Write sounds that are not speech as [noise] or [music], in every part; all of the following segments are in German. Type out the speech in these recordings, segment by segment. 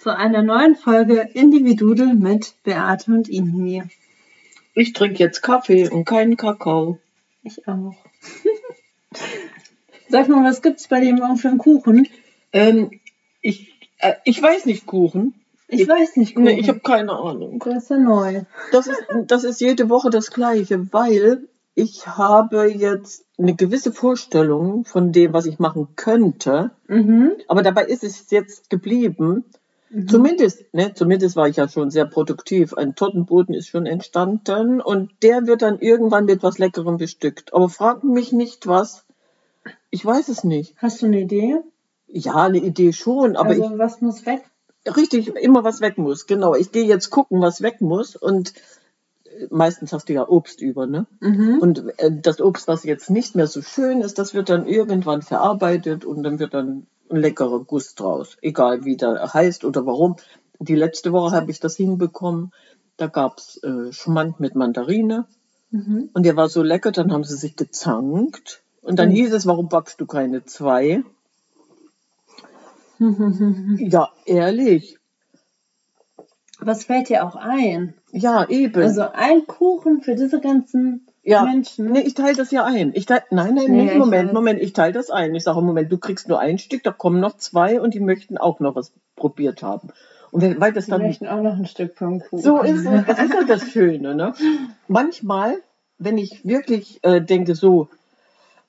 zu einer neuen Folge Individudel mit Beate und Inmi. Ich trinke jetzt Kaffee und keinen Kakao. Ich auch. [laughs] Sag mal, was gibt's bei dir morgen für einen Kuchen? Ähm, ich, äh, ich weiß nicht Kuchen. Ich, ich weiß nicht Kuchen. Nee, ich habe keine Ahnung. Das ist ja neu. Das ist, das ist jede Woche das Gleiche, weil ich habe jetzt eine gewisse Vorstellung von dem, was ich machen könnte. Mhm. Aber dabei ist es jetzt geblieben. Mhm. Zumindest, ne, zumindest war ich ja schon sehr produktiv. Ein Tortenboden ist schon entstanden und der wird dann irgendwann mit was Leckerem bestückt. Aber frag mich nicht was. Ich weiß es nicht. Hast du eine Idee? Ja, eine Idee schon, aber also ich, was muss weg? Richtig, immer was weg muss. Genau. Ich gehe jetzt gucken, was weg muss und äh, meistens hast du ja Obst über, ne? Mhm. Und äh, das Obst, was jetzt nicht mehr so schön ist, das wird dann irgendwann verarbeitet und dann wird dann leckerer Guss draus. Egal wie der heißt oder warum. Die letzte Woche habe ich das hinbekommen. Da gab's äh, Schmand mit Mandarine. Mhm. Und der war so lecker, dann haben sie sich gezankt. Und dann mhm. hieß es, warum backst du keine zwei? [laughs] ja, ehrlich. Was fällt dir auch ein? Ja, eben. Also ein Kuchen für diese ganzen ja, Menschen. Nee, ich teile das ja ein. Ich teil, nein, nein, nee, nicht. Moment, Moment, ich teile das ein. Ich sage, Moment, du kriegst nur ein Stück, da kommen noch zwei und die möchten auch noch was probiert haben. Und wenn, weil das die dann. möchten auch noch ein Stück vom Kuchen. So ist es. Das ist ja das Schöne, ne? Manchmal, wenn ich wirklich äh, denke, so,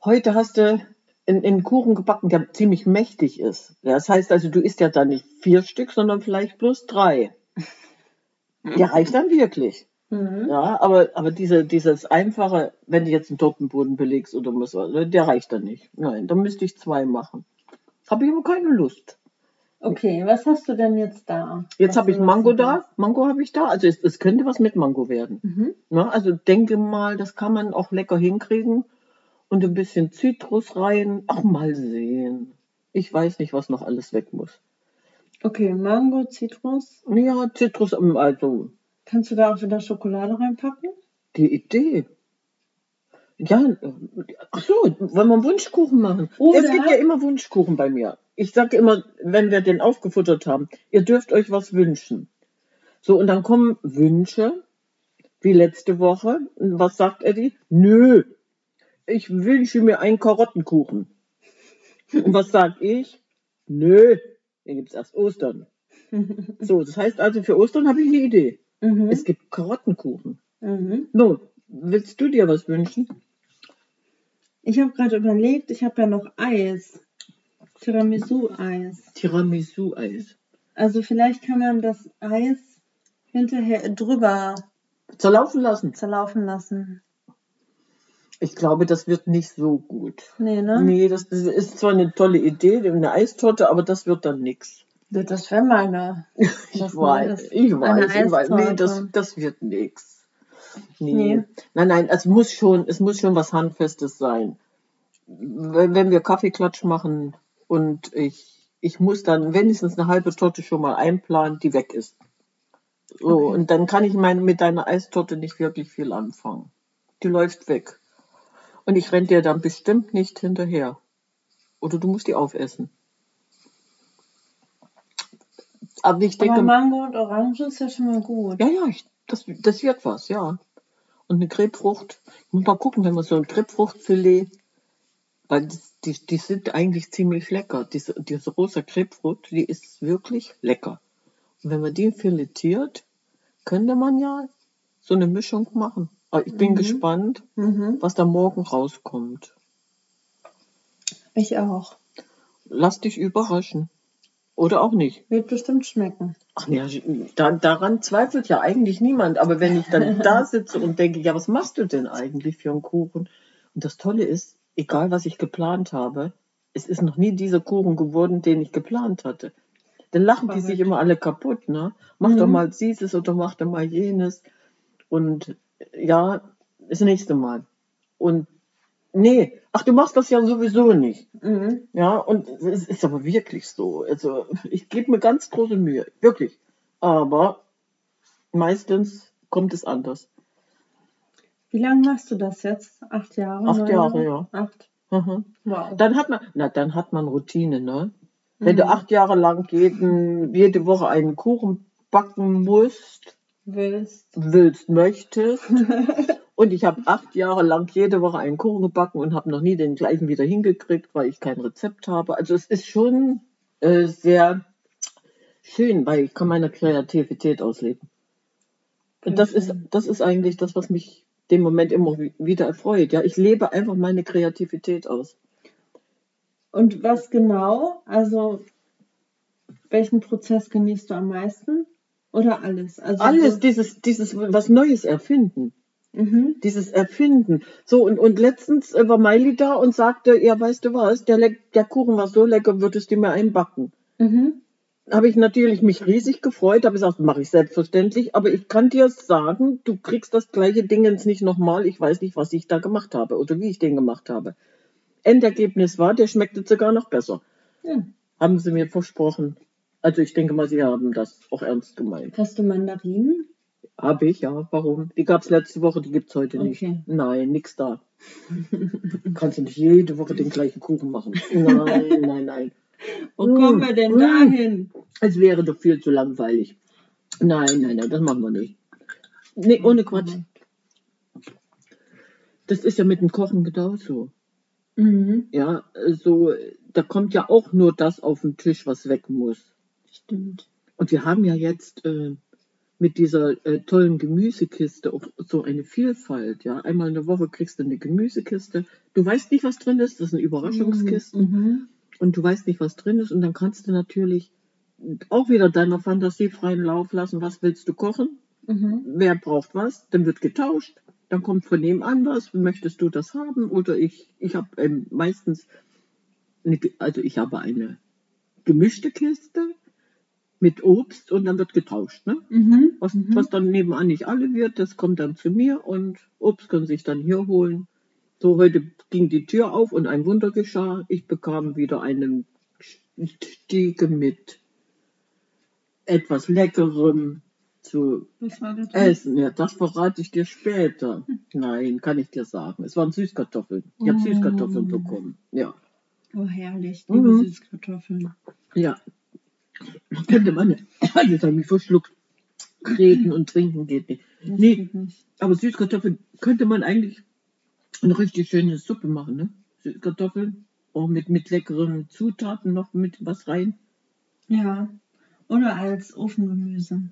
heute hast du einen Kuchen gebacken, der ziemlich mächtig ist. Das heißt also, du isst ja dann nicht vier Stück, sondern vielleicht bloß drei. [laughs] Der reicht dann wirklich. Mhm. Ja, aber, aber diese, dieses einfache, wenn du jetzt einen Tortenboden belegst oder was, der reicht dann nicht. Nein, da müsste ich zwei machen. Habe ich aber keine Lust. Okay, was hast du denn jetzt da? Jetzt habe ich Mango da. Mango habe ich da. Also es, es, könnte was mit Mango werden. Mhm. Ja, also denke mal, das kann man auch lecker hinkriegen. Und ein bisschen Zitrus rein. Ach, mal sehen. Ich weiß nicht, was noch alles weg muss. Okay, Mango, Zitrus? Ja, Zitrus, ähm, also Kannst du da auch wieder Schokolade reinpacken? Die Idee. Ja, ach so, wollen wir einen Wunschkuchen machen? Oder es gibt ja immer Wunschkuchen bei mir. Ich sage immer, wenn wir den aufgefuttert haben, ihr dürft euch was wünschen. So, und dann kommen Wünsche, wie letzte Woche. Und was sagt Eddie? Nö, ich wünsche mir einen Karottenkuchen. Und was sag ich? Nö, den gibt's erst Ostern. [laughs] So, das heißt also, für Ostern habe ich eine Idee. Mhm. Es gibt Karottenkuchen. Mhm. No, willst du dir was wünschen? Ich habe gerade überlegt, ich habe ja noch Eis. Tiramisu-Eis. Tiramisu-Eis. Also vielleicht kann man das Eis hinterher drüber zerlaufen lassen. Zerlaufen lassen. Ich glaube, das wird nicht so gut. Nee, ne? Nee, das ist zwar eine tolle Idee, eine Eistorte, aber das wird dann nichts. Das wäre meine. [laughs] Ich weiß, ich weiß, ich weiß. Nee, das, das wird nichts. Nee. nee. Nein, nein, es muss schon, es muss schon was Handfestes sein. Wenn wir Kaffeeklatsch machen und ich, ich muss dann wenigstens eine halbe Torte schon mal einplanen, die weg ist. So, okay. und dann kann ich mein, mit deiner Eistorte nicht wirklich viel anfangen. Die läuft weg. Und ich renne dir dann bestimmt nicht hinterher. Oder du musst die aufessen. Aber ich denke. Aber Mango und Orange ist ja schon mal gut. Ja, ja, ich, das, das wird was, ja. Und eine Grapefrucht. Ich muss mal gucken, wenn man so ein Grapefruchtfilet, weil die, die sind eigentlich ziemlich lecker. Diese, diese rosa Grapefrucht, die ist wirklich lecker. Und wenn man die filetiert, könnte man ja so eine Mischung machen. Aber ich bin mhm. gespannt, mhm. was da morgen rauskommt. Ich auch. Lass dich überraschen. Oder auch nicht. Wird bestimmt schmecken. Ach ja, da, daran zweifelt ja eigentlich niemand. Aber wenn ich dann da [laughs] sitze und denke, ja, was machst du denn eigentlich für einen Kuchen? Und das Tolle ist, egal was ich geplant habe, es ist noch nie dieser Kuchen geworden, den ich geplant hatte. Dann lachen Verrückt. die sich immer alle kaputt, ne? Mach mhm. doch mal dieses oder mach doch mal jenes. Und ja, das nächste Mal. Und nee, ach, du machst das ja sowieso nicht. Mhm. Ja, und es ist aber wirklich so. Also ich gebe mir ganz große Mühe, wirklich. Aber meistens kommt es anders. Wie lange machst du das jetzt? Acht Jahre? Acht Jahre, ja. Acht. Mhm. Wow. Dann hat man, na, dann hat man Routine, ne? Wenn mhm. du acht Jahre lang jeden, jede Woche einen Kuchen backen musst, willst, willst möchtest. [laughs] und ich habe acht Jahre lang jede Woche einen Kuchen gebacken und habe noch nie den gleichen wieder hingekriegt, weil ich kein Rezept habe. Also es ist schon äh, sehr schön, weil ich kann meine Kreativität ausleben. Und das ist, das ist eigentlich das, was mich dem Moment immer wieder erfreut. Ja, ich lebe einfach meine Kreativität aus. Und was genau? Also welchen Prozess genießt du am meisten? Oder alles? Also alles, dieses, dieses was Neues erfinden. Mhm. Dieses Erfinden. So, und, und letztens war Miley da und sagte, ja, weißt du was, der, der Kuchen war so lecker, würdest du mir einbacken. Mhm habe ich natürlich mich riesig gefreut, habe gesagt, mache ich selbstverständlich, aber ich kann dir sagen, du kriegst das gleiche Ding jetzt nicht nochmal, ich weiß nicht, was ich da gemacht habe oder wie ich den gemacht habe. Endergebnis war, der schmeckte sogar noch besser. Ja. Haben sie mir versprochen. Also ich denke mal, sie haben das auch ernst gemeint. Hast du Mandarinen? Habe ich, ja. Warum? Die gab es letzte Woche, die gibt es heute nicht. Okay. Nein, nix da. [laughs] Kannst du nicht jede Woche den gleichen Kuchen machen. [laughs] Nein, nein, nein. Wo mmh, kommen wir denn mmh. dahin? Es wäre doch viel zu langweilig. Nein, nein, nein, das machen wir nicht. Nee, ohne Quatsch. Das ist ja mit dem Kochen genauso. Mhm. Ja, so, da kommt ja auch nur das auf den Tisch, was weg muss. Stimmt. Und wir haben ja jetzt äh, mit dieser äh, tollen Gemüsekiste auch so eine Vielfalt. Ja, einmal in der Woche kriegst du eine Gemüsekiste. Du weißt nicht, was drin ist. Das ist eine Überraschungskiste. Mhm und du weißt nicht, was drin ist. Und dann kannst du natürlich auch wieder deiner Fantasie freien Lauf lassen. Was willst du kochen? Mhm. Wer braucht was? Dann wird getauscht. Dann kommt von nebenan was. Möchtest du das haben? Oder ich, ich habe ähm, meistens, eine, also ich habe eine gemischte Kiste mit Obst und dann wird getauscht. Ne? Mhm. Was, mhm. was dann nebenan nicht alle wird, das kommt dann zu mir und Obst können sich dann hier holen. So, heute ging die Tür auf und ein Wunder geschah. Ich bekam wieder eine Stiege mit etwas Leckerem zu essen. Ja, das verrate ich dir später. Nein, kann ich dir sagen. Es waren Süßkartoffeln. Ich habe Süßkartoffeln mm. bekommen. Ja. Oh, herrlich. Liebe mhm. Süßkartoffeln. Ja. Könnte man, [laughs] jetzt habe ich mich verschluckt. Reden und trinken geht nicht. Nee, aber Süßkartoffeln könnte man eigentlich eine richtig schöne Suppe machen, ne? Kartoffeln. Auch mit, mit leckeren Zutaten noch mit was rein. Ja. Oder als Ofengemüse.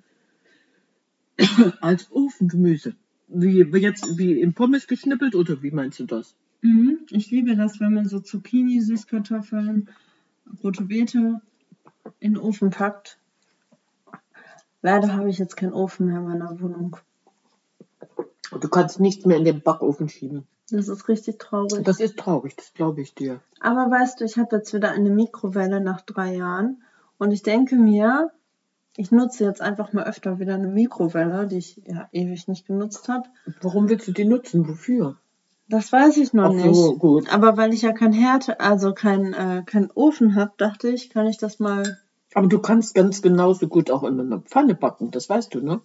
[coughs] als Ofengemüse. Wie jetzt wie in Pommes geschnippelt oder wie meinst du das? Mhm. Ich liebe das, wenn man so Zucchini, Süßkartoffeln, rote Beete in den Ofen packt. Leider habe ich jetzt keinen Ofen mehr in meiner Wohnung. Du kannst nichts mehr in den Backofen schieben. Das ist richtig traurig. Das ist traurig, das glaube ich dir. Aber weißt du, ich habe jetzt wieder eine Mikrowelle nach drei Jahren und ich denke mir, ich nutze jetzt einfach mal öfter wieder eine Mikrowelle, die ich ja ewig nicht genutzt habe. Warum willst du die nutzen? Wofür? Das weiß ich noch Ach so, nicht. Gut. Aber weil ich ja kein Herd, also kein, äh, kein Ofen habe, dachte ich, kann ich das mal. Aber du kannst ganz genauso gut auch in einer Pfanne backen, das weißt du, ne?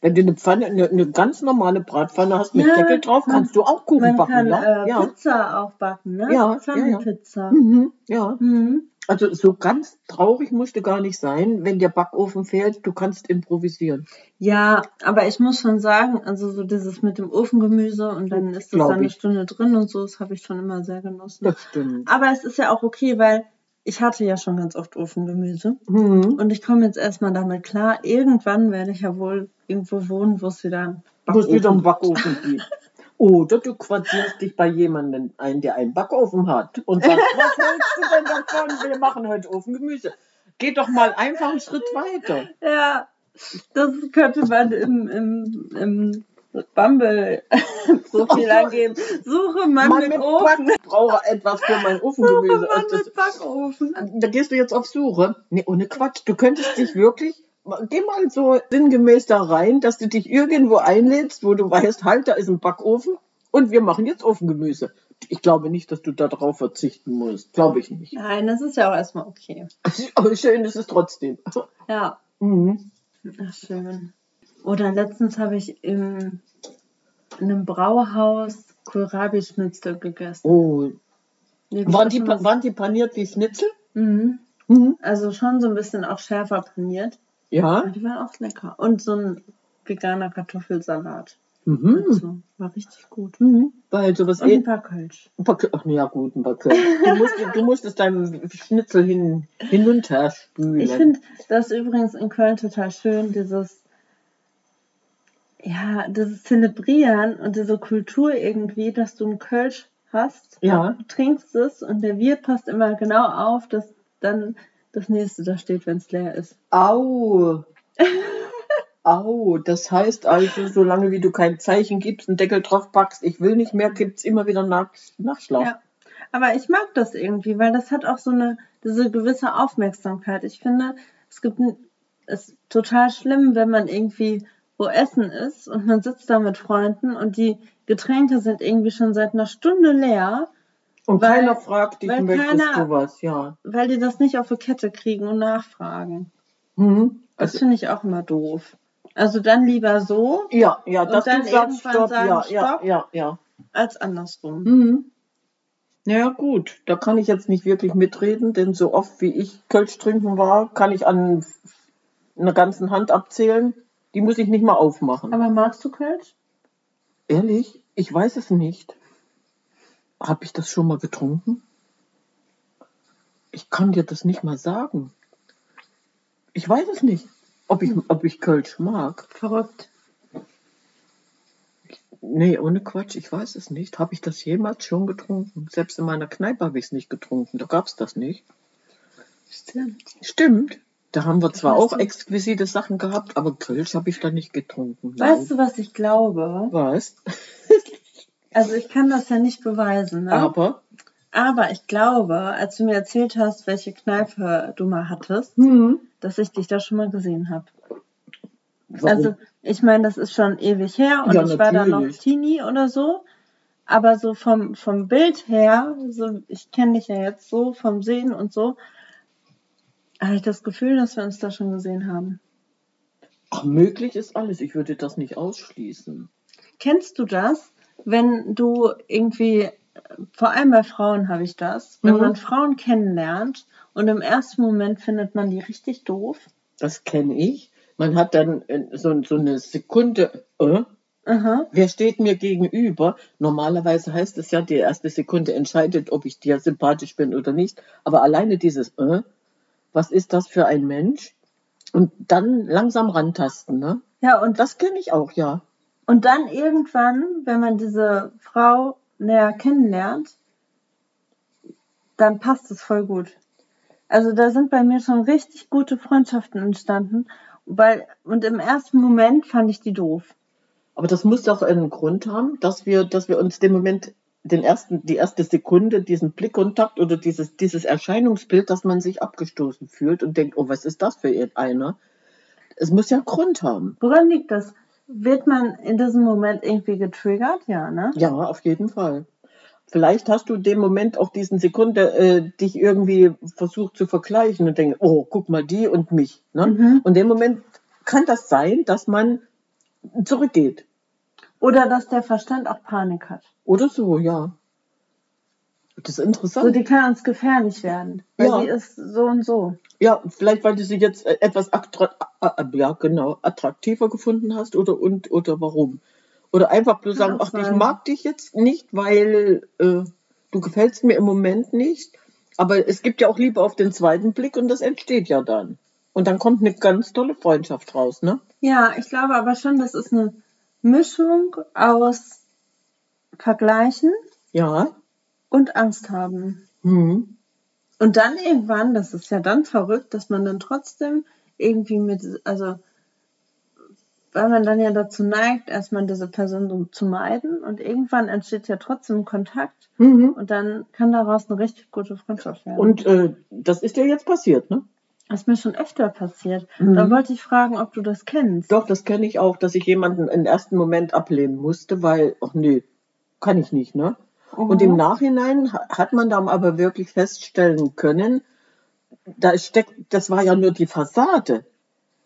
Wenn du eine Pfanne, eine, eine ganz normale Bratpfanne hast mit ja, Deckel drauf, man, kannst du auch Kuchen man backen. Kann, ja? Äh, ja. Pizza auch backen, ne? Ja, Pfannenpizza. Ja, mhm, ja. Mhm. Also so ganz traurig musst du gar nicht sein, wenn der Backofen fehlt. Du kannst improvisieren. Ja, aber ich muss schon sagen, also so dieses mit dem Ofengemüse und dann ist das dann eine Stunde drin und so, das habe ich schon immer sehr genossen. Das stimmt. Aber es ist ja auch okay, weil ich hatte ja schon ganz oft Ofengemüse. Mhm. Und ich komme jetzt erstmal damit klar, irgendwann werde ich ja wohl irgendwo wohnen, wo es wieder Wo es wieder einen Backofen gibt. [laughs] Oder du quartierst dich bei jemandem ein, der einen Backofen hat und sagst, [laughs] was hältst du denn davon? Wir machen heute Ofengemüse. Geh doch mal einfach einen Schritt weiter. Ja, das könnte man im, im, im Bumble so [laughs] viel angeben. Suche Mann, Mann mit, mit Ofen. Ich brauche etwas für mein Ofengemüse. Suche Mann mit Backofen. Da gehst du jetzt auf Suche. Nee, ohne Quatsch. Du könntest dich wirklich geh mal so sinngemäß da rein, dass du dich irgendwo einlädst, wo du weißt, halt, da ist ein Backofen und wir machen jetzt Ofengemüse. Ich glaube nicht, dass du darauf verzichten musst. Glaube ich nicht. Nein, das ist ja auch erstmal okay. Aber schön ist es trotzdem. Ja. Mhm. Ach, schön. Oder letztens habe ich im, in einem Brauhaus Kohlrabi-Schnitzel gegessen. Oh. Waren die, waren die paniert wie Schnitzel? Mhm. mhm. Also schon so ein bisschen auch schärfer paniert. Ja. Die waren auch lecker. Und so ein veganer Kartoffelsalat. Mhm. Also, war richtig gut. Mhm. Weil sowas Und eh ein paar Kölsch. Ein paar Kölsch. Ach ja, gut, ein paar Kölsch. Du, musst, [laughs] du musstest deinem Schnitzel hin, hinunterspülen. Ich finde das übrigens in Köln total schön, dieses ja, dieses Zelebrieren und diese Kultur irgendwie, dass du einen Kölsch hast, ja. du trinkst es und der Wirt passt immer genau auf, dass dann das nächste da steht, wenn es leer ist. Au! Au, das heißt also, solange wie du kein Zeichen gibst, einen Deckel drauf packst, ich will nicht mehr, gibt es immer wieder Nach Nachschlag. Ja. Aber ich mag das irgendwie, weil das hat auch so eine, diese gewisse Aufmerksamkeit. Ich finde, es gibt, es ist total schlimm, wenn man irgendwie wo Essen ist und man sitzt da mit Freunden und die Getränke sind irgendwie schon seit einer Stunde leer. Und weil, keiner fragt dich, möchtest keiner, du was, ja. Weil die das nicht auf die Kette kriegen und nachfragen. Mhm. Das also, finde ich auch immer doof. Also dann lieber so. Ja, ja, dass dann du sagst, stopp, sagen, ja, stopp, ja, ja, ja. Als andersrum. Mhm. Ja, gut, da kann ich jetzt nicht wirklich mitreden, denn so oft wie ich Kölsch trinken war, kann ich an einer ganzen Hand abzählen. Die muss ich nicht mal aufmachen. Aber magst du Kölsch? Ehrlich? Ich weiß es nicht. Habe ich das schon mal getrunken? Ich kann dir das nicht mal sagen. Ich weiß es nicht, ob ich, ob ich Kölsch mag. Verrückt. Nee, ohne Quatsch, ich weiß es nicht. Habe ich das jemals schon getrunken? Selbst in meiner Kneipe habe ich es nicht getrunken. Da gab es das nicht. Stimmt. Stimmt. Da haben wir zwar auch exquisite Sachen gehabt, aber Kölsch habe ich da nicht getrunken. Weißt du, was ich glaube? Was? Also ich kann das ja nicht beweisen, ne? Aber? Aber ich glaube, als du mir erzählt hast, welche Kneipe du mal hattest, mhm. dass ich dich da schon mal gesehen habe. Also ich meine, das ist schon ewig her und ja, ich war da noch Teenie oder so. Aber so vom, vom Bild her, so, ich kenne dich ja jetzt so, vom Sehen und so, habe ich das Gefühl, dass wir uns da schon gesehen haben. Ach, möglich ist alles. Ich würde das nicht ausschließen. Kennst du das, wenn du irgendwie, vor allem bei Frauen habe ich das, wenn mhm. man Frauen kennenlernt und im ersten Moment findet man die richtig doof? Das kenne ich. Man hat dann äh, so, so eine Sekunde, äh, Aha. Wer steht mir gegenüber? Normalerweise heißt es ja, die erste Sekunde entscheidet, ob ich dir sympathisch bin oder nicht. Aber alleine dieses äh, was ist das für ein Mensch? Und dann langsam rantasten, ne? Ja, und das kenne ich auch, ja. Und dann irgendwann, wenn man diese Frau näher kennenlernt, dann passt es voll gut. Also da sind bei mir schon richtig gute Freundschaften entstanden, weil und im ersten Moment fand ich die doof. Aber das muss doch einen Grund haben, dass wir, dass wir uns dem Moment den ersten, die erste Sekunde, diesen Blickkontakt oder dieses, dieses Erscheinungsbild, dass man sich abgestoßen fühlt und denkt, oh, was ist das für einer? Es muss ja einen Grund haben. Woran liegt das? Wird man in diesem Moment irgendwie getriggert? Ja, ne? Ja, auf jeden Fall. Vielleicht hast du in dem Moment auch diesen Sekunde äh, dich irgendwie versucht zu vergleichen und denkst, oh, guck mal die und mich. Ne? Mhm. Und in dem Moment kann das sein, dass man zurückgeht. Oder dass der Verstand auch Panik hat. Oder so, ja. Das ist interessant. So, die kann uns gefährlich werden. Weil ja. die ist so und so. Ja, vielleicht weil du sie jetzt äh, etwas äh, ja, genau, attraktiver gefunden hast oder und oder warum. Oder einfach bloß sagen, ach, ich mag dich jetzt nicht, weil äh, du gefällst mir im Moment nicht. Aber es gibt ja auch Liebe auf den zweiten Blick und das entsteht ja dann. Und dann kommt eine ganz tolle Freundschaft raus, ne? Ja, ich glaube aber schon, das ist eine Mischung aus Vergleichen Ja. Und Angst haben. Mhm. Und dann irgendwann, das ist ja dann verrückt, dass man dann trotzdem irgendwie mit, also weil man dann ja dazu neigt, erstmal diese Person zu meiden und irgendwann entsteht ja trotzdem Kontakt mhm. und dann kann daraus eine richtig gute Freundschaft werden. Und äh, das ist ja jetzt passiert, ne? Das ist mir schon öfter passiert. Mhm. Da wollte ich fragen, ob du das kennst. Doch, das kenne ich auch, dass ich jemanden im ersten Moment ablehnen musste, weil, ach nee, kann ich nicht, ne? Mhm. Und im Nachhinein hat man dann aber wirklich feststellen können, da steckt, das war ja nur die Fassade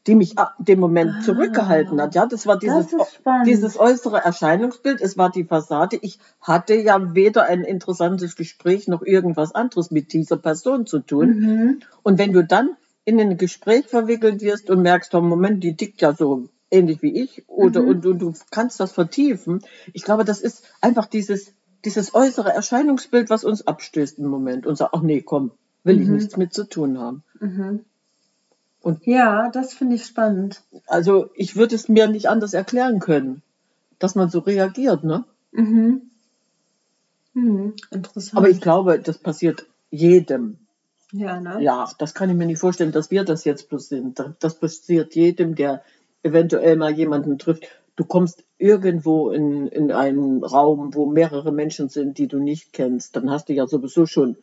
die mich ab dem Moment ah, zurückgehalten hat. Ja, das war dieses, das dieses äußere Erscheinungsbild, es war die Fassade. Ich hatte ja weder ein interessantes Gespräch noch irgendwas anderes mit dieser Person zu tun. Mhm. Und wenn du dann in ein Gespräch verwickelt wirst und merkst, oh Moment, die tickt ja so ähnlich wie ich, oder mhm. und, und du kannst das vertiefen. Ich glaube, das ist einfach dieses, dieses äußere Erscheinungsbild, was uns abstößt im Moment und sagt, ach nee, komm, will ich mhm. nichts mit zu tun haben. Mhm. Und ja, das finde ich spannend. Also ich würde es mir nicht anders erklären können, dass man so reagiert, ne? Mhm. Mhm, interessant. Aber ich glaube, das passiert jedem. Ja, ne? Ja, das kann ich mir nicht vorstellen, dass wir das jetzt bloß sind. Das passiert jedem, der eventuell mal jemanden trifft. Du kommst irgendwo in, in einen Raum, wo mehrere Menschen sind, die du nicht kennst. Dann hast du ja sowieso schon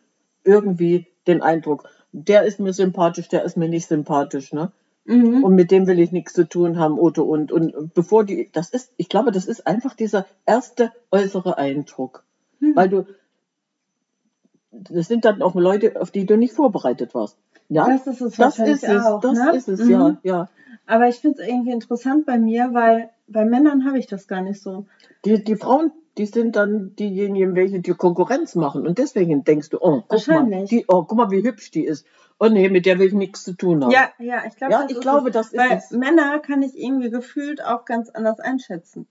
irgendwie den Eindruck, der ist mir sympathisch, der ist mir nicht sympathisch, ne? Mhm. Und mit dem will ich nichts zu tun haben, oder und. Und bevor die, das ist, ich glaube, das ist einfach dieser erste äußere Eindruck. Mhm. Weil du, das sind dann auch Leute, auf die du nicht vorbereitet warst. Ja, das ist es das ist es, auch, das ne? ist es, mhm. ja, ja. Aber ich finde es irgendwie interessant bei mir, weil bei Männern habe ich das gar nicht so. Die, die Frauen die sind dann diejenigen, welche die Konkurrenz machen. Und deswegen denkst du, oh, guck mal, die, oh, guck mal, wie hübsch die ist. Oh nee, mit der will ich nichts zu tun haben. Ja, ja, ich, glaub, ja, ich glaube, es. das ist Weil es. Männer kann ich irgendwie gefühlt auch ganz anders einschätzen.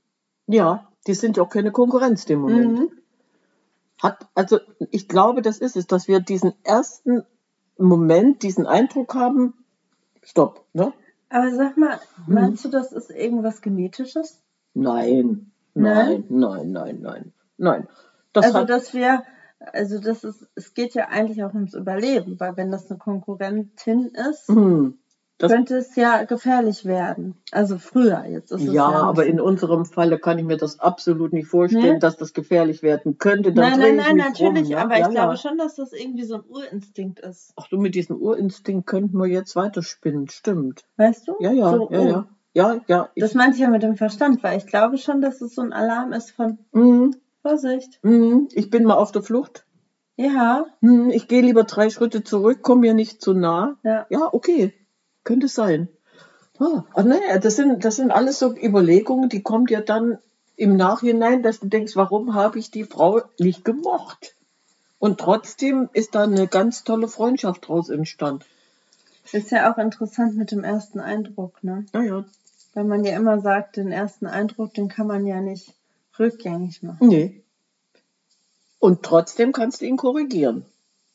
Ja, die sind ja auch keine Konkurrenz im Moment. Mhm. Hat, also ich glaube, das ist es, dass wir diesen ersten Moment, diesen Eindruck haben, stopp, ne? Aber sag mal, mhm. meinst du, das ist irgendwas Genetisches? Nein. Nein, nein, nein, nein, nein. Das also, hat, dass wir, also das ist, es geht ja eigentlich auch ums Überleben, weil wenn das eine Konkurrentin ist, mhm. Das könnte es ja gefährlich werden. Also früher jetzt ist es ja. Ja, aber in unserem Falle kann ich mir das absolut nicht vorstellen, nee? dass das gefährlich werden könnte. Dann nein, nein, nein, natürlich. Rum, ja? Aber ja, ich ja. glaube schon, dass das irgendwie so ein Urinstinkt ist. Ach du, mit diesem Urinstinkt könnten wir jetzt weiterspinnen. Stimmt. Weißt du? Ja, ja, so, ja, oh. ja. Ja, ja. Das meinte ich ja mit dem Verstand, weil ich glaube schon, dass es so ein Alarm ist von mhm. Vorsicht. Mhm. Ich bin mal auf der Flucht. Ja. Mhm. Ich gehe lieber drei Schritte zurück, komme mir nicht zu nah. Ja. Ja, okay. Könnte sein. Ah, naja, das sind, das sind alles so Überlegungen, die kommen dir dann im Nachhinein, dass du denkst, warum habe ich die Frau nicht gemocht? Und trotzdem ist da eine ganz tolle Freundschaft draus entstanden. Ist ja auch interessant mit dem ersten Eindruck, ne? Ja, ja. Weil man ja immer sagt, den ersten Eindruck, den kann man ja nicht rückgängig machen. Nee. Und trotzdem kannst du ihn korrigieren.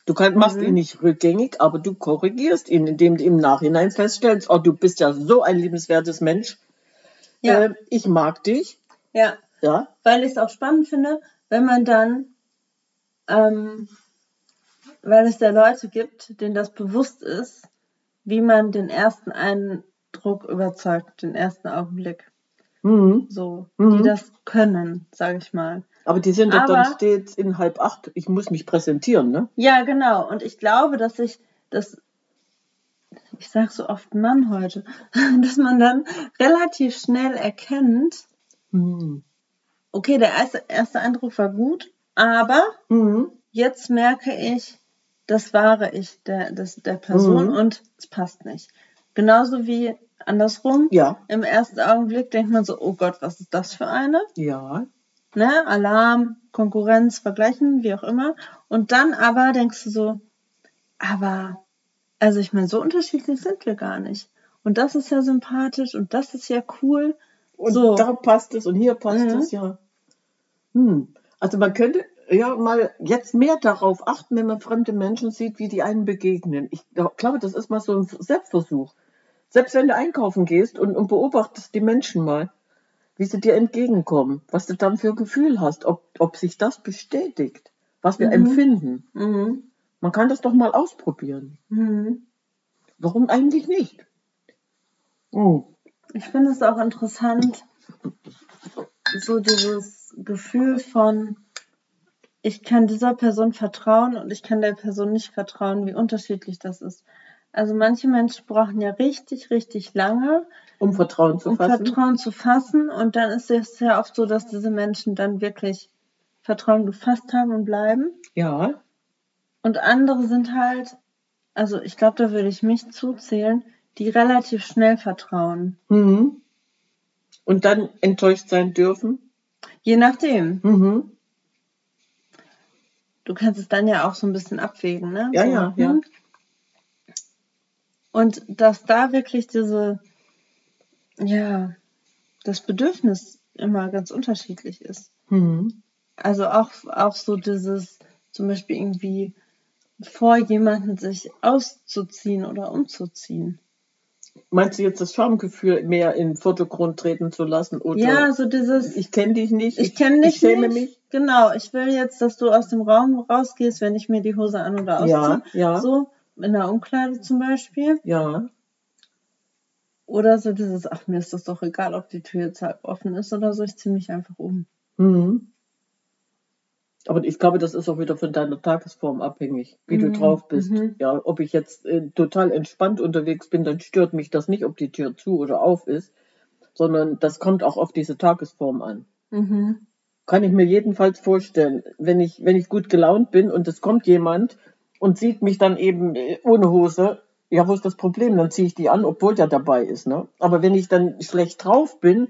Du kann, machst mhm. ihn nicht rückgängig, aber du korrigierst ihn, indem du im Nachhinein feststellst, oh, du bist ja so ein liebenswertes Mensch. Ja. Äh, ich mag dich. Ja. Ja. Weil ich es auch spannend finde, wenn man dann, ähm, weil es da Leute gibt, denen das bewusst ist, wie man den ersten Eindruck überzeugt, den ersten Augenblick. Mhm. So, mhm. die das können, sage ich mal. Aber die sind doch dann stets in halb acht. Ich muss mich präsentieren, ne? Ja, genau. Und ich glaube, dass ich das, ich sage so oft Mann heute, [laughs] dass man dann relativ schnell erkennt, mhm. okay, der erste, erste Eindruck war gut, aber mhm. jetzt merke ich, das wahre Ich der, des, der Person mhm. und es passt nicht. Genauso wie andersrum. Ja. Im ersten Augenblick denkt man so, oh Gott, was ist das für eine? Ja. Ne? Alarm, Konkurrenz, Vergleichen, wie auch immer. Und dann aber denkst du so, aber, also ich meine, so unterschiedlich sind wir gar nicht. Und das ist ja sympathisch und das ist ja cool. Und so. da passt es und hier passt mhm. es, ja. Hm. Also man könnte ja mal jetzt mehr darauf achten, wenn man fremde Menschen sieht, wie die einen begegnen. Ich glaube, das ist mal so ein Selbstversuch. Selbst wenn du einkaufen gehst und, und beobachtest die Menschen mal. wie sie dir entgegenkommen, was du dann für ein Gefühl hast, ob, ob sich das bestätigt, was wir mhm. empfinden. Mhm. Man kann das doch mal ausprobieren. Mhm. Warum eigentlich nicht? Oh. Ich finde es auch interessant, so dieses Gefühl von, ich kann dieser Person vertrauen und ich kann der Person nicht vertrauen, wie unterschiedlich das ist. Also manche Menschen brauchen ja richtig, richtig lange, um Vertrauen zu um fassen. Vertrauen zu fassen. Und dann ist es sehr oft so, dass diese Menschen dann wirklich Vertrauen gefasst haben und bleiben. Ja. Und andere sind halt, also ich glaube, da würde ich mich zuzählen, die relativ schnell vertrauen. Mhm. Und dann enttäuscht sein dürfen? Je nachdem. Mhm. Du kannst es dann ja auch so ein bisschen abwägen, ne? Ja, so, ja, ja. Und dass da wirklich diese, ja, das Bedürfnis immer ganz unterschiedlich ist. Mhm. Also auch, auch so dieses, zum Beispiel irgendwie vor jemanden sich auszuziehen oder umzuziehen. Meinst du jetzt das Schamgefühl mehr in den Vordergrund treten zu lassen? Oder ja, so dieses. Ich kenne dich nicht. Ich, kenne dich ich schäme nicht. mich. Genau, ich will jetzt, dass du aus dem Raum rausgehst, wenn ich mir die Hose an oder ausziehe. Ja, ja. So, in der Umkleide zum Beispiel. Ja. Oder so dieses, ach mir ist das doch egal, ob die Tür jetzt halb offen ist oder so, ich ziehe mich einfach um. Mhm. Aber ich glaube, das ist auch wieder von deiner Tagesform abhängig, wie mhm. du drauf bist. Mhm. Ja, ob ich jetzt äh, total entspannt unterwegs bin, dann stört mich das nicht, ob die Tür zu oder auf ist, sondern das kommt auch auf diese Tagesform an. Mhm. Kann ich mir jedenfalls vorstellen, wenn ich, wenn ich gut gelaunt bin und es kommt jemand und sieht mich dann eben äh, ohne Hose, ja, wo ist das Problem? Dann ziehe ich die an, obwohl der dabei ist. Ne? Aber wenn ich dann schlecht drauf bin,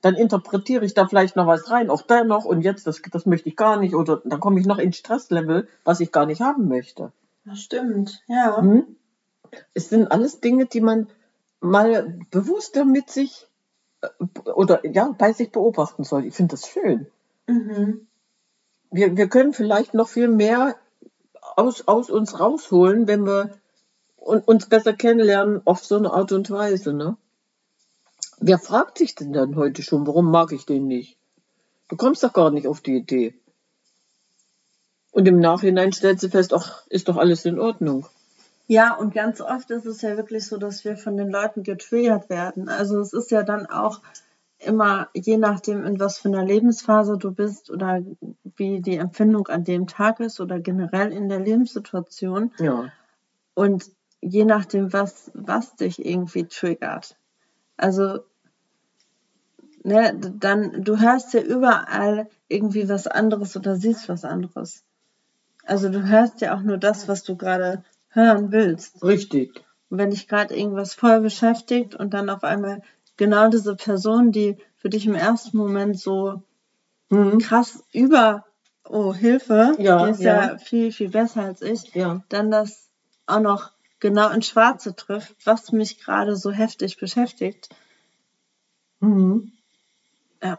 dann interpretiere ich da vielleicht noch was rein, auch da noch und jetzt, das, das möchte ich gar nicht, oder dann komme ich noch ins Stresslevel, was ich gar nicht haben möchte. Das stimmt, ja. Hm? Es sind alles Dinge, die man mal bewusster mit sich äh, oder ja, bei sich beobachten soll. Ich finde das schön. Mhm. Wir, wir können vielleicht noch viel mehr aus, aus uns rausholen, wenn wir uns besser kennenlernen auf so eine Art und Weise. Ne? Wer fragt sich denn dann heute schon, warum mag ich den nicht? Du kommst doch gar nicht auf die Idee. Und im Nachhinein stellt sie fest, ach, ist doch alles in Ordnung. Ja, und ganz oft ist es ja wirklich so, dass wir von den Leuten getriggert werden. Also es ist ja dann auch immer, je nachdem, in was für einer Lebensphase du bist oder wie die Empfindung an dem Tag ist oder generell in der Lebenssituation. Ja. Und je nachdem, was, was dich irgendwie triggert. Also, ne, dann, du hörst ja überall irgendwie was anderes oder siehst was anderes. Also du hörst ja auch nur das, was du gerade hören willst. Richtig. Und wenn dich gerade irgendwas voll beschäftigt und dann auf einmal genau diese Person, die für dich im ersten Moment so mhm. krass über, oh, Hilfe, ja, die ist ja. ja viel, viel besser als ich, ja. dann das auch noch genau ins Schwarze trifft, was mich gerade so heftig beschäftigt. Mhm. Ja.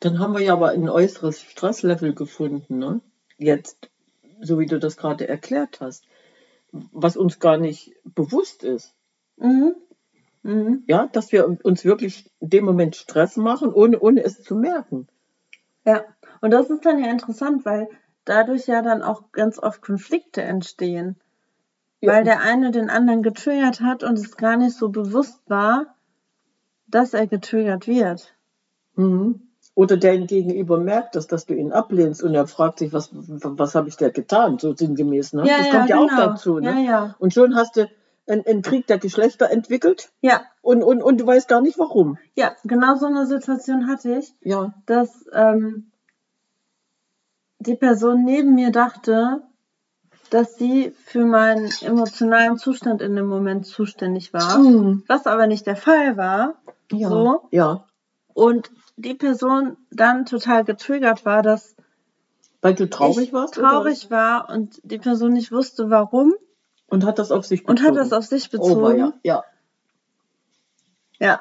Dann haben wir ja aber ein äußeres Stresslevel gefunden, ne? Jetzt, so wie du das gerade erklärt hast, was uns gar nicht bewusst ist. Mhm. Mhm. Ja, dass wir uns wirklich in dem Moment Stress machen, ohne, ohne es zu merken. Ja, und das ist dann ja interessant, weil dadurch ja dann auch ganz oft Konflikte entstehen. Ja. Weil der eine den anderen getriggert hat und es gar nicht so bewusst war, dass er getriggert wird. Mhm. Oder der gegenüber merkt das, dass du ihn ablehnst und er fragt sich, was, was habe ich dir getan, so sinngemäß. Ne? Ja, das ja, kommt ja genau. auch dazu. Ne? Ja. Und schon hast du einen, einen Krieg der Geschlechter entwickelt. Ja. Und, und, und du weißt gar nicht warum. Ja, genau so eine Situation hatte ich. Ja. Dass ähm, die Person neben mir dachte, dass sie für meinen emotionalen Zustand in dem Moment zuständig war, mhm. was aber nicht der Fall war. Ja. So. Ja. Und die Person dann total getriggert war, dass weil du traurig warst? Traurig oder? war und die Person nicht wusste, warum. Und hat das auf sich bezogen. Und hat das auf sich bezogen. Oh, ja. ja. Ja.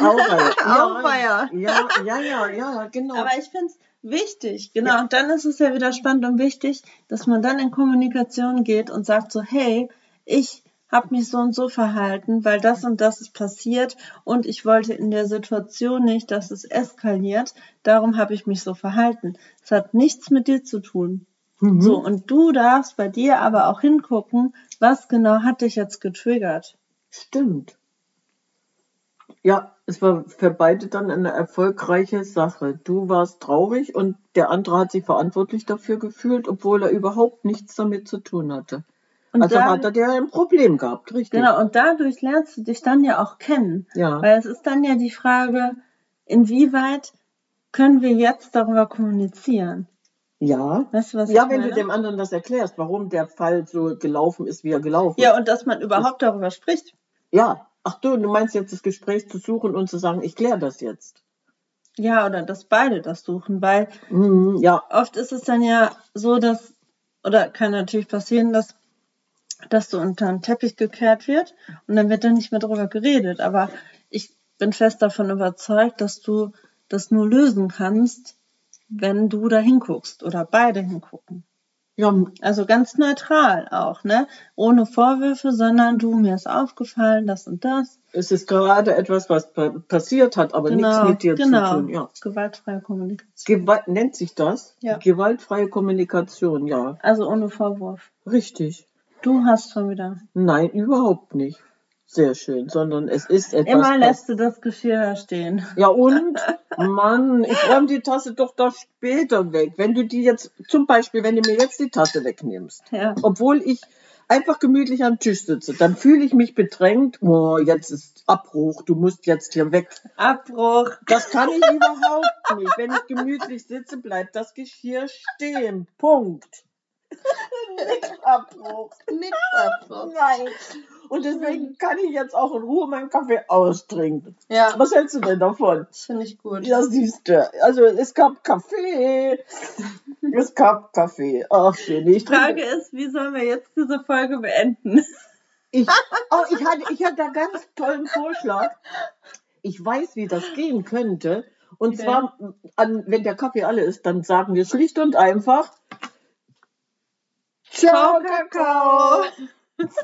Auweia. [laughs] Ja, ja, ja, ja, ja, genau. Aber ich finde es wichtig, genau. Ja. Und dann ist es ja wieder spannend und wichtig, dass man dann in Kommunikation geht und sagt so, hey, ich habe mich so und so verhalten, weil das und das ist passiert und ich wollte in der Situation nicht, dass es eskaliert. Darum habe ich mich so verhalten. Es hat nichts mit dir zu tun. Mhm. So, und du darfst bei dir aber auch hingucken, was genau hat dich jetzt getriggert. Stimmt. Ja, es war für beide dann eine erfolgreiche Sache. Du warst traurig und der andere hat sich verantwortlich dafür gefühlt, obwohl er überhaupt nichts damit zu tun hatte. Und also da, hat er ja ein Problem gehabt, richtig? Genau, und dadurch lernst du dich dann ja auch kennen. Ja. Weil es ist dann ja die Frage, inwieweit können wir jetzt darüber kommunizieren? Ja. Weißt du, was ja, wenn meine? du dem anderen das erklärst, warum der Fall so gelaufen ist, wie er gelaufen ist. Ja, und dass man überhaupt das, darüber spricht. Ja. Ach du, du meinst jetzt das Gespräch zu suchen und zu sagen, ich kläre das jetzt. Ja, oder dass beide das suchen, weil mhm, ja. oft ist es dann ja so, dass, oder kann natürlich passieren, dass dass so unter den Teppich gekehrt wird und dann wird dann nicht mehr darüber geredet. Aber ich bin fest davon überzeugt, dass du das nur lösen kannst, wenn du da hinguckst oder beide hingucken. Ja. Also ganz neutral auch, ne? Ohne Vorwürfe, sondern du, mir ist aufgefallen, das und das. Es ist gerade etwas, was passiert hat, aber genau, nichts mit dir genau. zu tun. Ja. Gewaltfreie Kommunikation. Gewalt, nennt sich das? Ja. Gewaltfreie Kommunikation, ja. Also ohne Vorwurf. Richtig. Du hast schon wieder. Nein, überhaupt nicht. Sehr schön, sondern es ist etwas. Immer lässt du das Geschirr stehen. Ja und? [laughs] Mann, ich räume die Tasse doch da später weg. Wenn du die jetzt, zum Beispiel, wenn du mir jetzt die Tasse wegnimmst, ja. obwohl ich einfach gemütlich am Tisch sitze, dann fühle ich mich bedrängt. Oh, jetzt ist Abbruch, du musst jetzt hier weg. Abbruch. Das kann ich überhaupt [laughs] nicht. Wenn ich gemütlich sitze, bleibt das Geschirr stehen. Punkt. [laughs] Nix Abbruch. Nix Abbruch. Nein. Und deswegen kann ich jetzt auch in Ruhe meinen Kaffee austrinken. Ja. Was hältst du denn davon? Das finde ich gut. Ja, siehst du. Also es gab Kaffee. [laughs] es gab Kaffee. Ach, schön. Die Frage ist, wie sollen wir jetzt diese Folge beenden? Ich, [laughs] oh, ich, hatte, ich hatte einen ganz tollen Vorschlag. Ich weiß, wie das gehen könnte. Und okay. zwar, an, wenn der Kaffee alle ist, dann sagen wir schlicht und einfach, Ciao, Kakao.